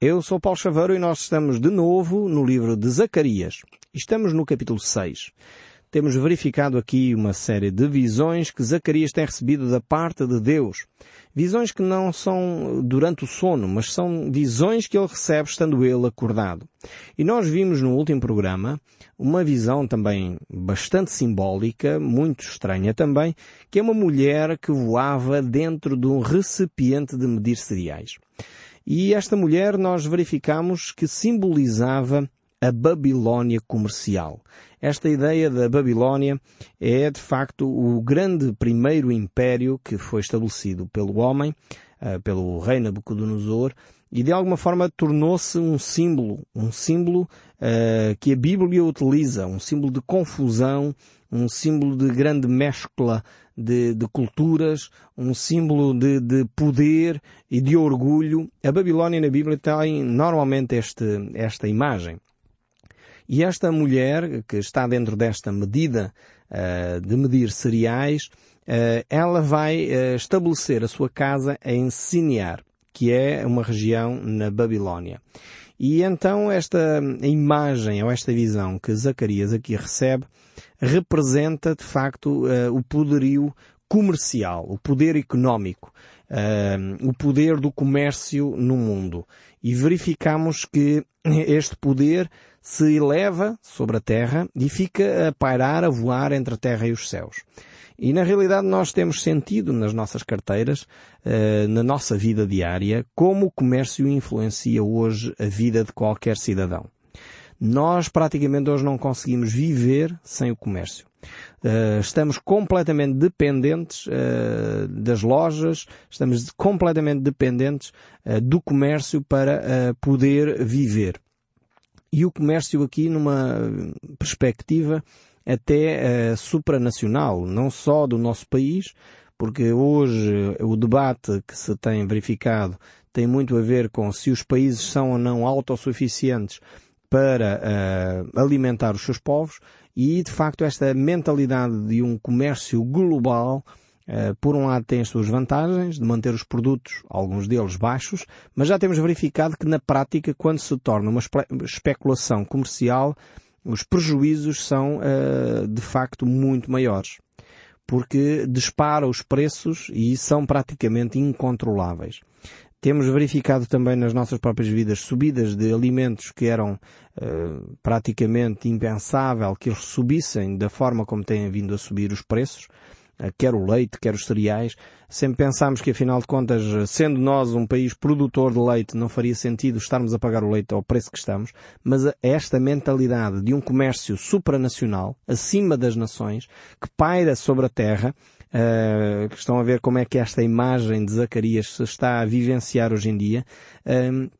Eu sou Paulo Chaveiro e nós estamos de novo no livro de Zacarias. Estamos no capítulo 6. Temos verificado aqui uma série de visões que Zacarias tem recebido da parte de Deus. Visões que não são durante o sono, mas são visões que ele recebe estando ele acordado. E nós vimos no último programa uma visão também bastante simbólica, muito estranha também, que é uma mulher que voava dentro de um recipiente de medir cereais. E esta mulher nós verificamos que simbolizava a Babilónia comercial. Esta ideia da Babilónia é de facto o grande primeiro império que foi estabelecido pelo homem, eh, pelo rei Nabucodonosor, e de alguma forma tornou-se um símbolo, um símbolo uh, que a Bíblia utiliza, um símbolo de confusão, um símbolo de grande mescla de, de culturas, um símbolo de, de, poder e de orgulho. A Babilónia na Bíblia tem normalmente este, esta imagem. E esta mulher, que está dentro desta medida uh, de medir cereais, uh, ela vai uh, estabelecer a sua casa em Sinear, que é uma região na Babilónia. E então esta imagem ou esta visão que Zacarias aqui recebe representa de facto o poderio comercial, o poder económico, o poder do comércio no mundo. E verificamos que este poder se eleva sobre a terra e fica a pairar, a voar entre a terra e os céus. E na realidade nós temos sentido nas nossas carteiras, eh, na nossa vida diária, como o comércio influencia hoje a vida de qualquer cidadão. Nós praticamente hoje não conseguimos viver sem o comércio. Uh, estamos completamente dependentes uh, das lojas, estamos completamente dependentes do comércio para poder viver e o comércio aqui numa perspectiva até uh, supranacional, não só do nosso país, porque hoje o debate que se tem verificado tem muito a ver com se os países são ou não autossuficientes para uh, alimentar os seus povos e de facto esta mentalidade de um comércio global eh, por um lado tem as suas vantagens de manter os produtos, alguns deles baixos, mas já temos verificado que na prática, quando se torna uma especulação comercial, os prejuízos são eh, de facto muito maiores. Porque dispara os preços e são praticamente incontroláveis. Temos verificado também nas nossas próprias vidas subidas de alimentos que eram uh, praticamente impensável que eles subissem da forma como têm vindo a subir os preços. Eh, quer o leite, quer os cereais. Sempre pensámos que, afinal de contas, sendo nós um país produtor de leite, não faria sentido estarmos a pagar o leite ao preço que estamos, mas esta mentalidade de um comércio supranacional, acima das nações, que paira sobre a terra, Uh, que estão a ver como é que esta imagem de Zacarias se está a vivenciar hoje em dia, uh,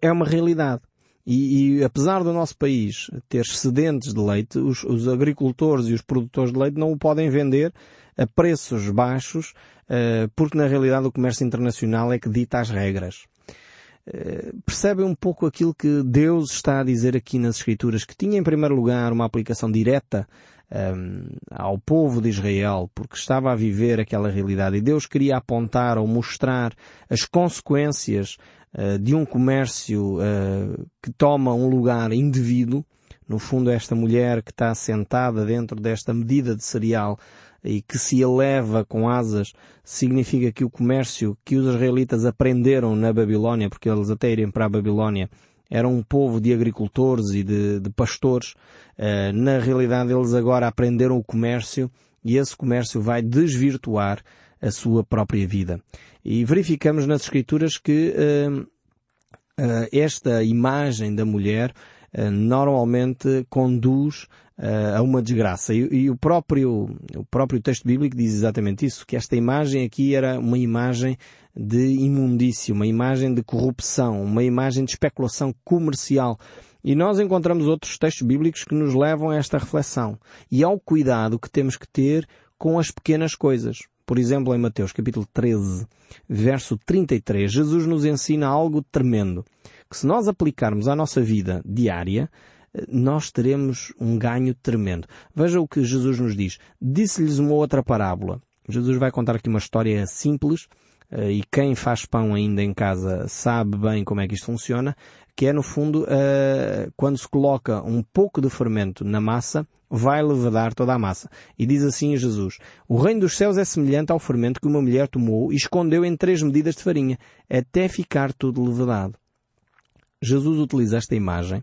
é uma realidade. E, e, apesar do nosso país ter excedentes de leite, os, os, agricultores e os produtores de leite não o podem vender a preços baixos, uh, porque na realidade o comércio internacional é que dita as regras. Uh, percebem um pouco aquilo que Deus está a dizer aqui nas Escrituras, que tinha em primeiro lugar uma aplicação direta um, ehm, ao povo de Israel, porque estava a viver aquela realidade e Deus queria apontar ou mostrar as consequências de um comércio uh, que toma um lugar indevido. No fundo, esta mulher que está sentada dentro desta medida de cereal e que se eleva com asas, significa que o comércio que os israelitas aprenderam na Babilónia, porque eles até irem para a Babilónia, eram um povo de agricultores e de, de pastores. Uh, na realidade, eles agora aprenderam o comércio e esse comércio vai desvirtuar a sua própria vida. E verificamos nas Escrituras que uh, uh, esta imagem da mulher uh, normalmente conduz a uma desgraça. E, e, o próprio, o próprio texto bíblico diz exatamente isso, que esta imagem aqui era uma imagem de imundícia, uma imagem de corrupção, uma imagem de especulação comercial. E nós encontramos outros textos bíblicos que nos levam a esta reflexão e ao cuidado que temos que ter com as pequenas coisas. Por exemplo, em Mateus capítulo 13, verso 33, Jesus nos ensina algo tremendo, que se nós aplicarmos à nossa vida diária, nós teremos um ganho tremendo. Veja o que Jesus nos diz. Disse-lhes uma outra parábola. Jesus vai contar aqui uma história simples, eh, e quem faz pão ainda em casa sabe bem como é que isto funciona, que é no fundo eh, quando se coloca um pouco de fermento na massa, vai levedar toda a massa. E diz assim Jesus, o reino dos céus é semelhante ao fermento que uma mulher tomou e escondeu em três medidas de farinha, até ficar tudo levedado. Jesus utiliza esta imagem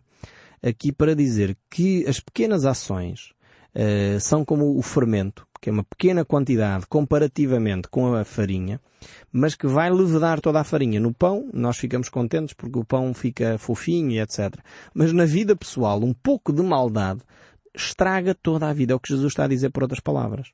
aqui para dizer que as pequenas ações uh, são como o fermento, que é uma pequena quantidade comparativamente com a farinha, mas que vai levedar toda a farinha. No pão, nós ficamos contentes porque o pão fica fofinho e etc. Mas na vida pessoal, um pouco de maldade estraga toda a vida. É o que Jesus está a dizer por outras palavras.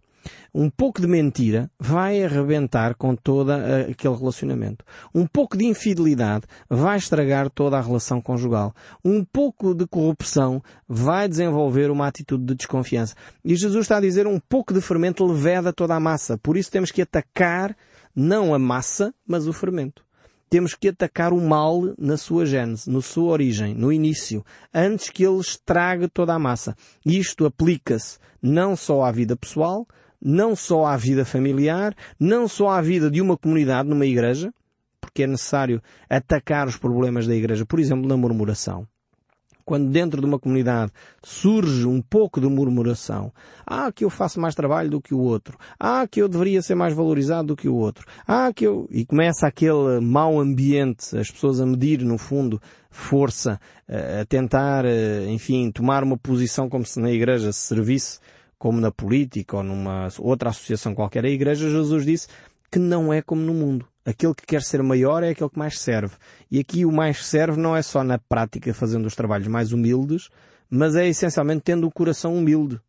Um pouco de mentira vai arrebentar com todo aquele relacionamento. Um pouco de infidelidade vai estragar toda a relação conjugal. Um pouco de corrupção vai desenvolver uma atitude de desconfiança. E Jesus está a dizer um pouco de fermento leveda toda a massa. Por isso temos que atacar não a massa, mas o fermento temos que atacar o mal na sua gênese, na sua origem, no início, antes que ele estrague toda a massa. Isto aplica-se não só à vida pessoal, não só à vida familiar, não só à vida de uma comunidade numa igreja, porque é necessário atacar os problemas da igreja, por exemplo, na murmuração. Quando dentro de uma comunidade surge um pouco de murmuração, ah, que eu faço mais trabalho do que o outro, ah, que eu deveria ser mais valorizado do que o outro, ah, que eu... E começa aquele mau ambiente, as pessoas a medir, no fundo, força, a tentar, eh, enfim, tomar uma posição como se na igreja se servisse como na política ou numa outra associação qualquer. A igreja, Jesus disse que não é como no mundo aquele que quer ser maior é aquele que mais serve. E aqui o mais serve não é só na prática fazendo os trabalhos mais humildes, mas é essencialmente tendo o coração humilde.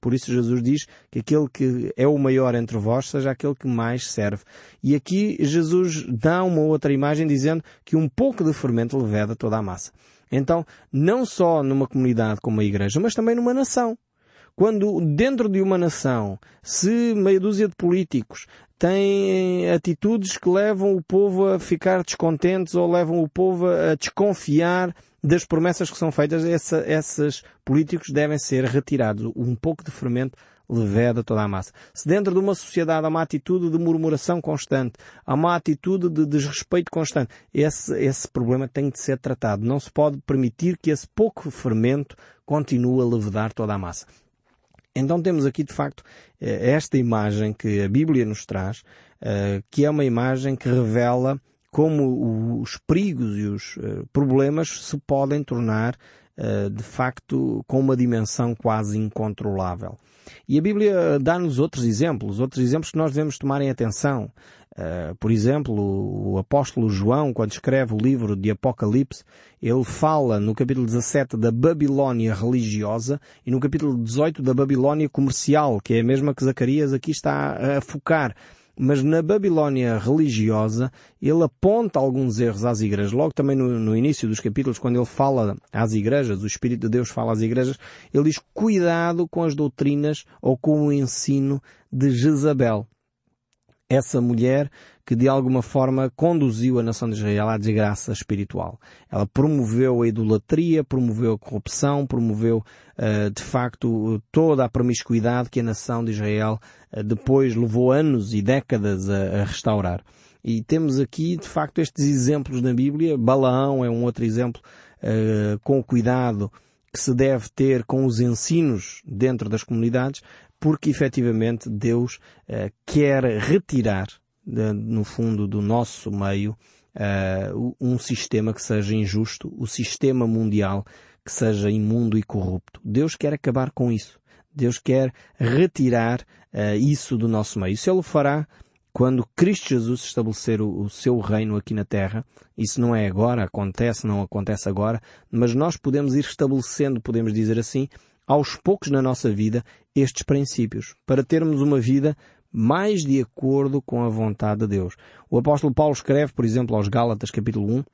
Por isso Jesus diz que aquele que é o maior entre vós seja aquele que mais serve. E aqui Jesus dá uma outra imagem dizendo que um pouco de fermento leveda toda a massa. Então, não só numa comunidade como a igreja, mas também numa nação. Quando dentro de uma nação, se meia dúzia de políticos têm atitudes que levam o povo a ficar descontentes ou levam o povo a desconfiar das promessas que são feitas, essa, esses políticos devem ser retirados. Um pouco de fermento leveda toda a massa. Se dentro de uma sociedade há uma atitude de murmuração constante, há uma atitude de desrespeito constante, esse, esse problema tem de ser tratado. Não se pode permitir que esse pouco fermento continue a levedar toda a massa. Então temos aqui de facto eh, esta imagem que a Bíblia nos traz, eh, que é uma imagem que revela como os perigos e os eh, problemas se podem tornar de facto com uma dimensão quase incontrolável. E a Bíblia dá-nos outros exemplos, outros exemplos que nós devemos tomar em atenção. Uh, por exemplo, o apóstolo João, quando escreve o livro de Apocalipse, ele fala no capítulo 17 da Babilónia religiosa e no capítulo 18 da Babilónia comercial, que é a mesma que Zacarias aqui está a focar. Mas na Babilónia religiosa, ele aponta alguns erros às igrejas. Logo também no, no, início dos capítulos, quando ele fala às igrejas, o Espírito de Deus fala às igrejas, ele diz cuidado com as doutrinas ou com o ensino de Jezabel essa mulher que de alguma forma conduziu a nação de Israel à desgraça espiritual. Ela promoveu a idolatria, promoveu a corrupção, promoveu uh, de facto toda a promiscuidade que a nação de Israel uh, depois levou anos e décadas a, restaurar. E temos aqui de facto estes exemplos na Bíblia. Balaão é um outro exemplo uh, com o cuidado que se deve ter com os ensinos dentro das comunidades, porque efetivamente Deus uh, quer retirar, de, no fundo, do nosso meio uh, um sistema que seja injusto, o sistema mundial que seja imundo e corrupto. Deus quer acabar com isso. Deus quer retirar uh, isso do nosso meio. Isso Ele fará quando Cristo Jesus estabelecer o, o, seu reino aqui na Terra. Isso não é agora, acontece, não acontece agora, mas nós podemos ir estabelecendo, podemos dizer assim, aos poucos na nossa vida estes princípios, para termos uma vida mais de acordo com a vontade de Deus. O apóstolo Paulo escreve, por exemplo, aos Gálatas capítulo 1,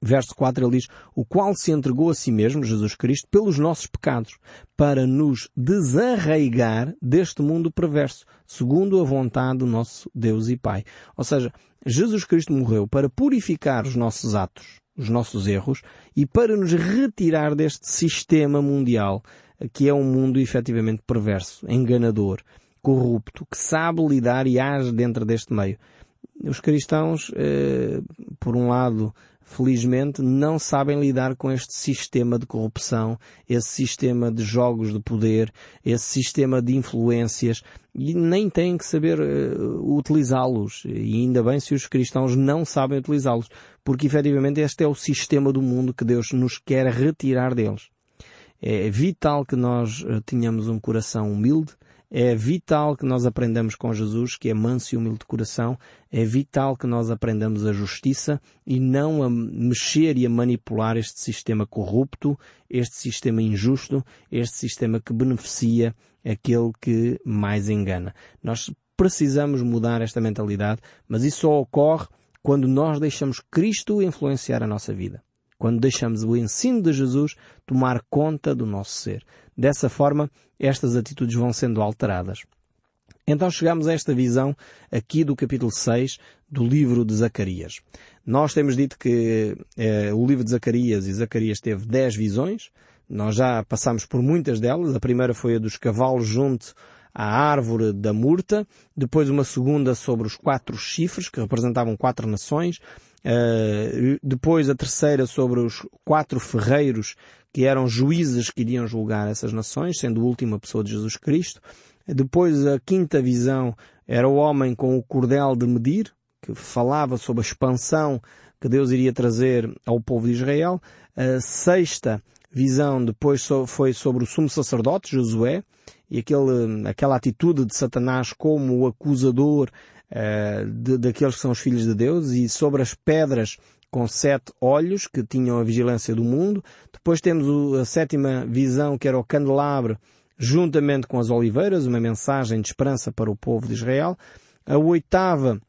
verso 4, ele diz, o qual se entregou a si mesmo, Jesus Cristo, pelos nossos pecados, para nos desarraigar deste mundo perverso, segundo a vontade do nosso Deus e Pai. Ou seja, Jesus Cristo morreu para purificar os nossos atos, os nossos erros, e para nos retirar deste sistema mundial que é um mundo efetivamente perverso, enganador, corrupto, que sabe lidar e age dentro deste meio. os cristãos, eh, por um lado, felizmente, não sabem lidar com este sistema de corrupção, esse sistema de jogos de poder, esse sistema de influências, e nem têm que saber uh, utilizá-los. E ainda bem se os cristãos não sabem utilizá-los, porque efetivamente este é o sistema do mundo que Deus nos quer retirar deles. É vital que nós uh, tenhamos um coração humilde, é vital que nós aprendamos com Jesus, que é manso e humilde de coração. É vital que nós aprendamos a justiça e não a mexer e a manipular este sistema corrupto, este sistema injusto, este sistema que beneficia aquele que mais engana. Nós precisamos mudar esta mentalidade, mas isso só ocorre quando nós deixamos Cristo influenciar a nossa vida. Quando deixamos o ensino de Jesus tomar conta do nosso ser. Dessa forma, estas atitudes vão sendo alteradas. Então chegamos a esta visão aqui do capítulo 6 do livro de Zacarias. Nós temos dito que eh, o livro de Zacarias e Zacarias teve 10 visões. Nós já passamos por muitas delas. A primeira foi a dos cavalos junto à árvore da murta. Depois uma segunda sobre os quatro chifres, que representavam quatro nações. Uh, depois a terceira sobre os quatro ferreiros que eram juízes que iriam julgar essas nações, sendo a última pessoa de Jesus Cristo. Depois a quinta visão era o homem com o cordel de medir, que falava sobre a expansão que Deus iria trazer ao povo de Israel. A sexta visão depois foi sobre o sumo sacerdote, Josué, e aquele, aquela atitude de Satanás como o acusador uh, de, daqueles que são os filhos de Deus e sobre as pedras com sete olhos que tinham a vigilância do mundo. Depois temos a sétima visão que era o candelabro juntamente com as oliveiras, uma mensagem de esperança para o povo de Israel. A oitava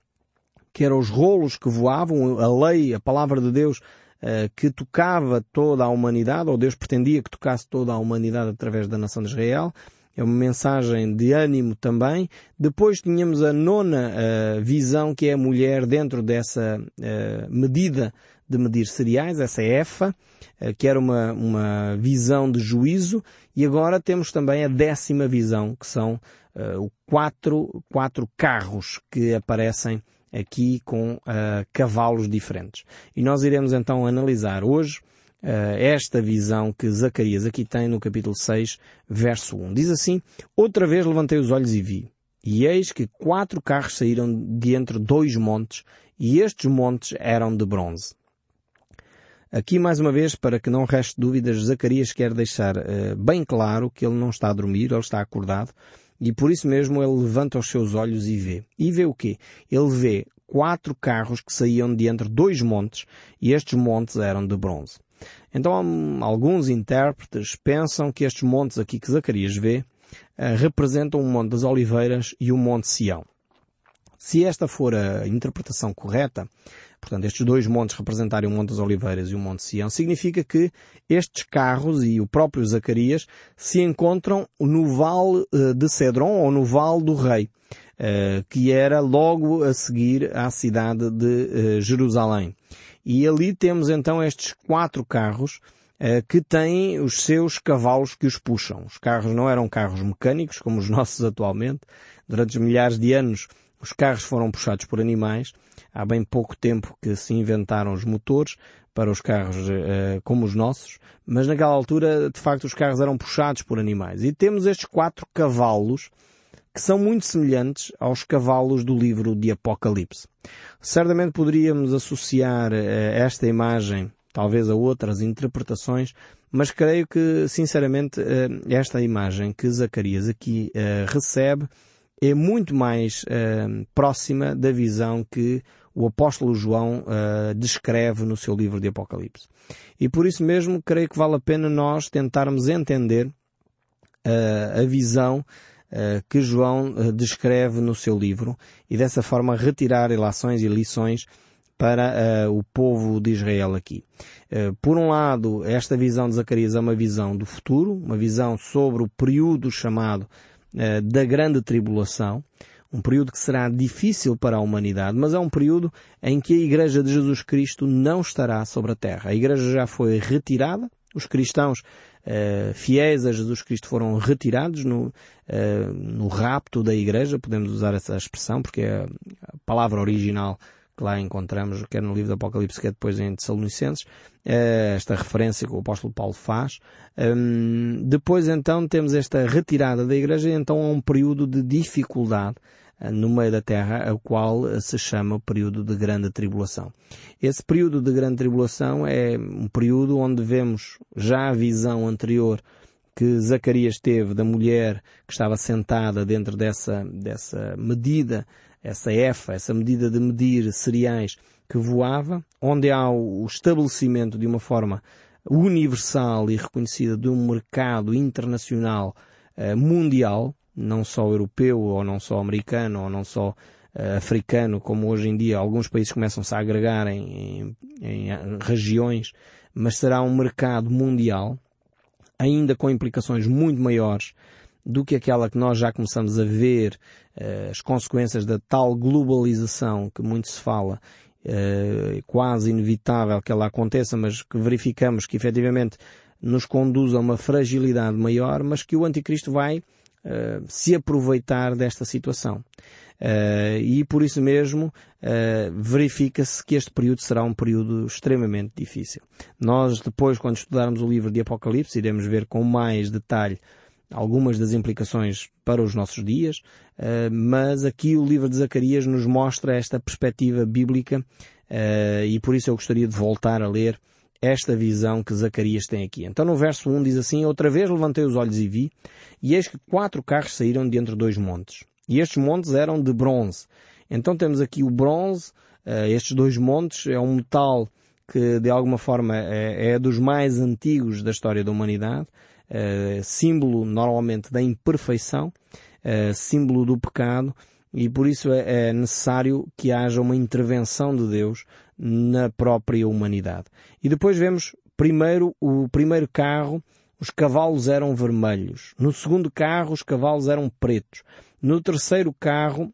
que eram os rolos que voavam, a lei, a palavra de Deus eh, que tocava toda a humanidade, ou Deus pretendia que tocasse toda a humanidade através da nação de Israel é uma mensagem de ânimo também. Depois tínhamos a nona uh, visão, que é a mulher dentro dessa uh, medida de medir cereais, essa EFA, uh, que era uma, uma visão de juízo. E agora temos também a décima visão, que são uh, quatro, quatro carros que aparecem aqui com cavalos diferentes. E nós iremos então analisar hoje esta visão que Zacarias aqui tem no capítulo 6, verso 1. Diz assim, Outra vez levantei os olhos e vi, e eis que quatro carros saíram de entre dois montes, e estes montes eram de bronze. Aqui, mais uma vez, para que não reste dúvidas, Zacarias quer deixar uh, bem claro que ele não está a dormir, ele está acordado, e por isso mesmo ele levanta os seus olhos e vê. E vê o quê? Ele vê quatro carros que saíam de entre dois montes, e estes montes eram de bronze. Então alguns intérpretes pensam que estes montes aqui que Zacarias vê uh, representam o Monte das Oliveiras e o Monte Sião. Se esta for a interpretação correta, portanto estes dois montes representarem o Monte das Oliveiras e o Monte Sião, significa que estes carros e o próprio Zacarias se encontram no Vale uh, de Cedron ou no Vale do Rei. Uh, que era logo a seguir à cidade de Jerusalém. E ali temos então estes quatro carros uh, que têm os seus cavalos que os puxam. Os carros não eram carros mecânicos, como os nossos atualmente. Durante milhares de anos, os carros foram puxados por animais. Há bem pouco tempo que se inventaram os motores para os carros uh, como os nossos, mas naquela altura, de facto, os carros eram puxados por animais. E temos estes quatro cavalos que são muito semelhantes aos cavalos do livro de Apocalipse. Certamente poderíamos associar eh, esta imagem, talvez a outras interpretações, mas creio que, sinceramente, eh, esta imagem que Zacarias aqui eh, recebe é muito mais próxima da visão que o apóstolo João descreve no seu livro de Apocalipse. E por isso mesmo creio que vale a pena nós tentarmos entender a visão que João eh, descreve no seu livro e dessa forma retirar relações e lições para uh, o povo de Israel aqui. Uh, por um lado, esta visão de Zacarias é uma visão do futuro, uma visão sobre o período chamado uh, da grande tribulação, um período que será difícil para a humanidade, mas é um período em que a Igreja de Jesus Cristo não estará sobre a terra. A Igreja já foi retirada, Os cristãos uh, fiéis a Jesus Cristo foram retirados no, uh, no rapto da igreja, podemos usar essa expressão, porque é a palavra original que lá encontramos, quer no livro do Apocalipse, quer depois em Tessalonicenses, esta referência que o apóstolo Paulo faz. Um, depois então temos esta retirada da igreja, então há um período de dificuldade eh, no meio da terra, a qual eh, se chama o período de grande tribulação. Esse período de grande tribulação é um período onde vemos já a visão anterior que Zacarias teve da mulher que estava sentada dentro dessa, dessa medida, essa efa, essa medida de medir cereais que voava, onde há o estabelecimento de uma forma universal e reconhecida de um mercado internacional uh, mundial, não só europeu ou não só americano ou não só uh, africano, como hoje em dia alguns países começam-se a agregar em, em, em regiões, mas será um mercado mundial, ainda com implicações muito maiores do que aquela que nós já começamos a ver uh, as consequências da tal globalização que muito se fala, uh, quase inevitável que ela aconteça, mas que verificamos que efetivamente nos conduz a uma fragilidade maior, mas que o anticristo vai uh, se aproveitar desta situação. Uh, e por isso mesmo uh, verifica-se que este período será um período extremamente difícil. Nós depois, quando estudarmos o livro de Apocalipse, iremos ver com mais detalhe algumas das implicações para os nossos dias, uh, mas aqui o livro de Zacarias nos mostra esta perspectiva bíblica e por isso eu gostaria de voltar a ler esta visão que Zacarias tem aqui. Então no verso 1 diz assim, Outra vez levantei os olhos e vi, e eis que quatro carros saíram de entre dois montes. E estes montes eram de bronze. Então temos aqui o bronze, uh, estes dois montes, é um metal que de alguma forma é, é dos mais antigos da história da humanidade, uh, símbolo normalmente da imperfeição, uh, símbolo do pecado, e por isso é, é necessário que haja uma intervenção de Deus na própria humanidade. E depois vemos primeiro o primeiro carro, os cavalos eram vermelhos. No segundo carro, os cavalos eram pretos. No terceiro carro,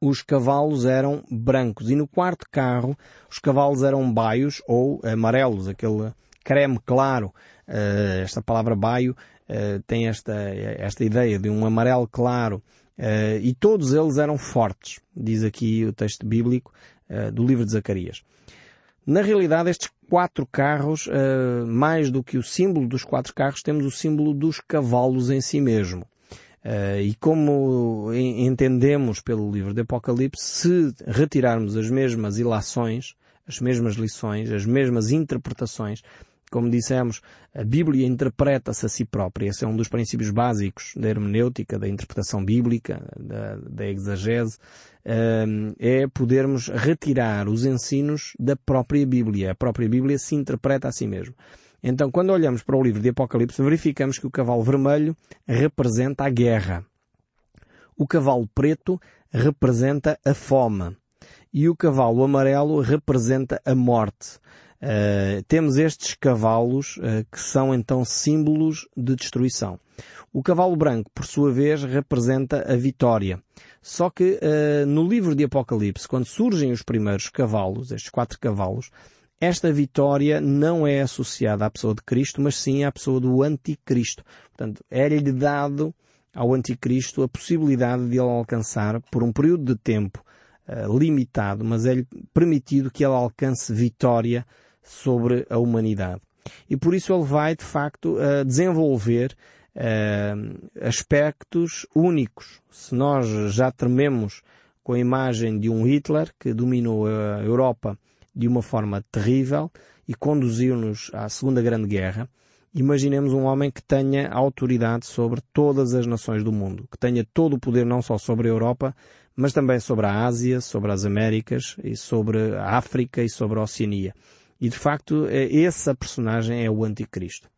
os cavalos eram brancos. E no quarto carro, os cavalos eram baios ou amarelos, aquele creme claro. Uh, esta palavra baio uh, tem esta, esta ideia de um amarelo claro. Uh, e todos eles eram fortes, diz aqui o texto bíblico, eh, do livro de Zacarias. Na realidade, estes quatro carros, uh, mais do que o símbolo dos quatro carros, temos o símbolo dos cavalos em si mesmo. Uh, e como entendemos pelo livro de Apocalipse, se retirarmos as mesmas ilações, as mesmas lições, as mesmas interpretações, como dissemos, a Bíblia interpreta-se a si própria. Esse é um dos princípios básicos da hermenêutica, da interpretação bíblica, da, da exagese, é podermos retirar os ensinos da própria Bíblia. A própria Bíblia se interpreta a si mesmo. Então, quando olhamos para o livro de Apocalipse, verificamos que o cavalo vermelho representa a guerra. O cavalo preto representa a fome. E o cavalo amarelo representa a morte. Uh, temos estes cavalos uh, que são então símbolos de destruição. O cavalo branco, por sua vez, representa a vitória. Só que uh, no livro de Apocalipse, quando surgem os primeiros cavalos, estes quatro cavalos, esta vitória não é associada à pessoa de Cristo, mas sim à pessoa do anticristo. Portanto, é-lhe dado ao anticristo a possibilidade de ele alcançar, por um período de tempo limitado, mas é-lhe permitido que ele alcance vitória sobre a humanidade. E por isso ele vai, de facto, desenvolver aspectos únicos. Se nós já trememos com a imagem de um Hitler que dominou a Europa de uma forma terrível e conduziu-nos à Segunda Grande Guerra, imaginemos um homem que tenha autoridade sobre todas as nações do mundo, que tenha todo o poder não só sobre a Europa, mas também sobre a Ásia, sobre as Américas e sobre a África e sobre a Oceania. E de facto, é, essa personagem é o Anticristo,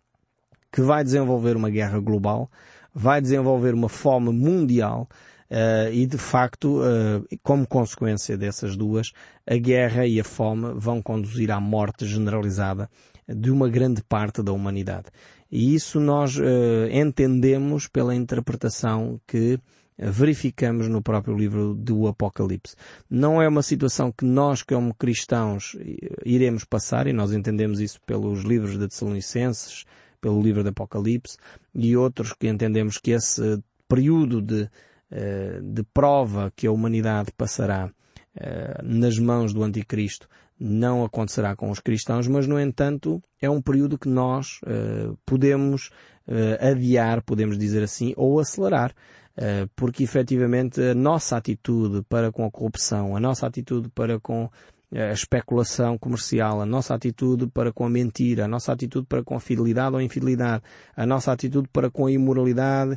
que vai desenvolver uma guerra global, vai desenvolver uma fome mundial, Uh, e de facto, uh, como consequência dessas duas, a guerra e a fome vão conduzir à morte generalizada de uma grande parte da humanidade. E isso nós uh, entendemos pela interpretação que verificamos no próprio livro do Apocalipse. Não é uma situação que nós, como cristãos, iremos passar, e nós entendemos isso pelos livros de Tessalonicenses, pelo livro do Apocalipse, e outros que entendemos que esse período de, eh, de prova que a humanidade passará eh, nas mãos do Anticristo não acontecerá com os cristãos, mas no entanto é um período que nós uh, podemos adiar, podemos dizer assim, ou acelerar, porque efetivamente a nossa atitude para com a corrupção, a nossa atitude para com a especulação comercial, a nossa atitude para com a mentira, a nossa atitude para com a fidelidade ou infidelidade, a nossa atitude para com a imoralidade,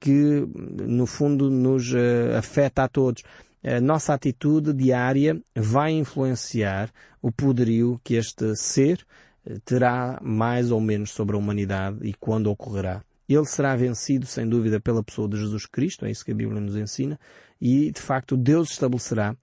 que no fundo nos afeta a todos a nossa atitude diária vai influenciar o poderio que este ser eh, terá mais ou menos sobre a humanidade e quando ocorrerá. Ele será vencido, sem dúvida, pela pessoa de Jesus Cristo, é isso que a Bíblia nos ensina, e de facto Deus estabelecerá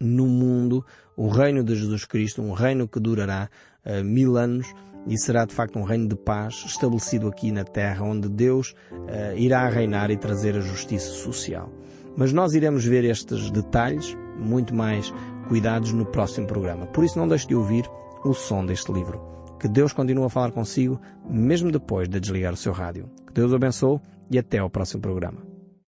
no mundo o reino de Jesus Cristo, um reino que durará uh, mil anos e será de facto um reino de paz estabelecido aqui na terra, onde Deus uh, irá reinar e trazer a justiça social. Mas nós iremos ver estes detalhes, muito mais cuidados, no próximo programa. Por isso não deixe de ouvir o som deste livro. Que Deus continue a falar consigo, mesmo depois de desligar o seu rádio. Que Deus o abençoe e até ao próximo programa.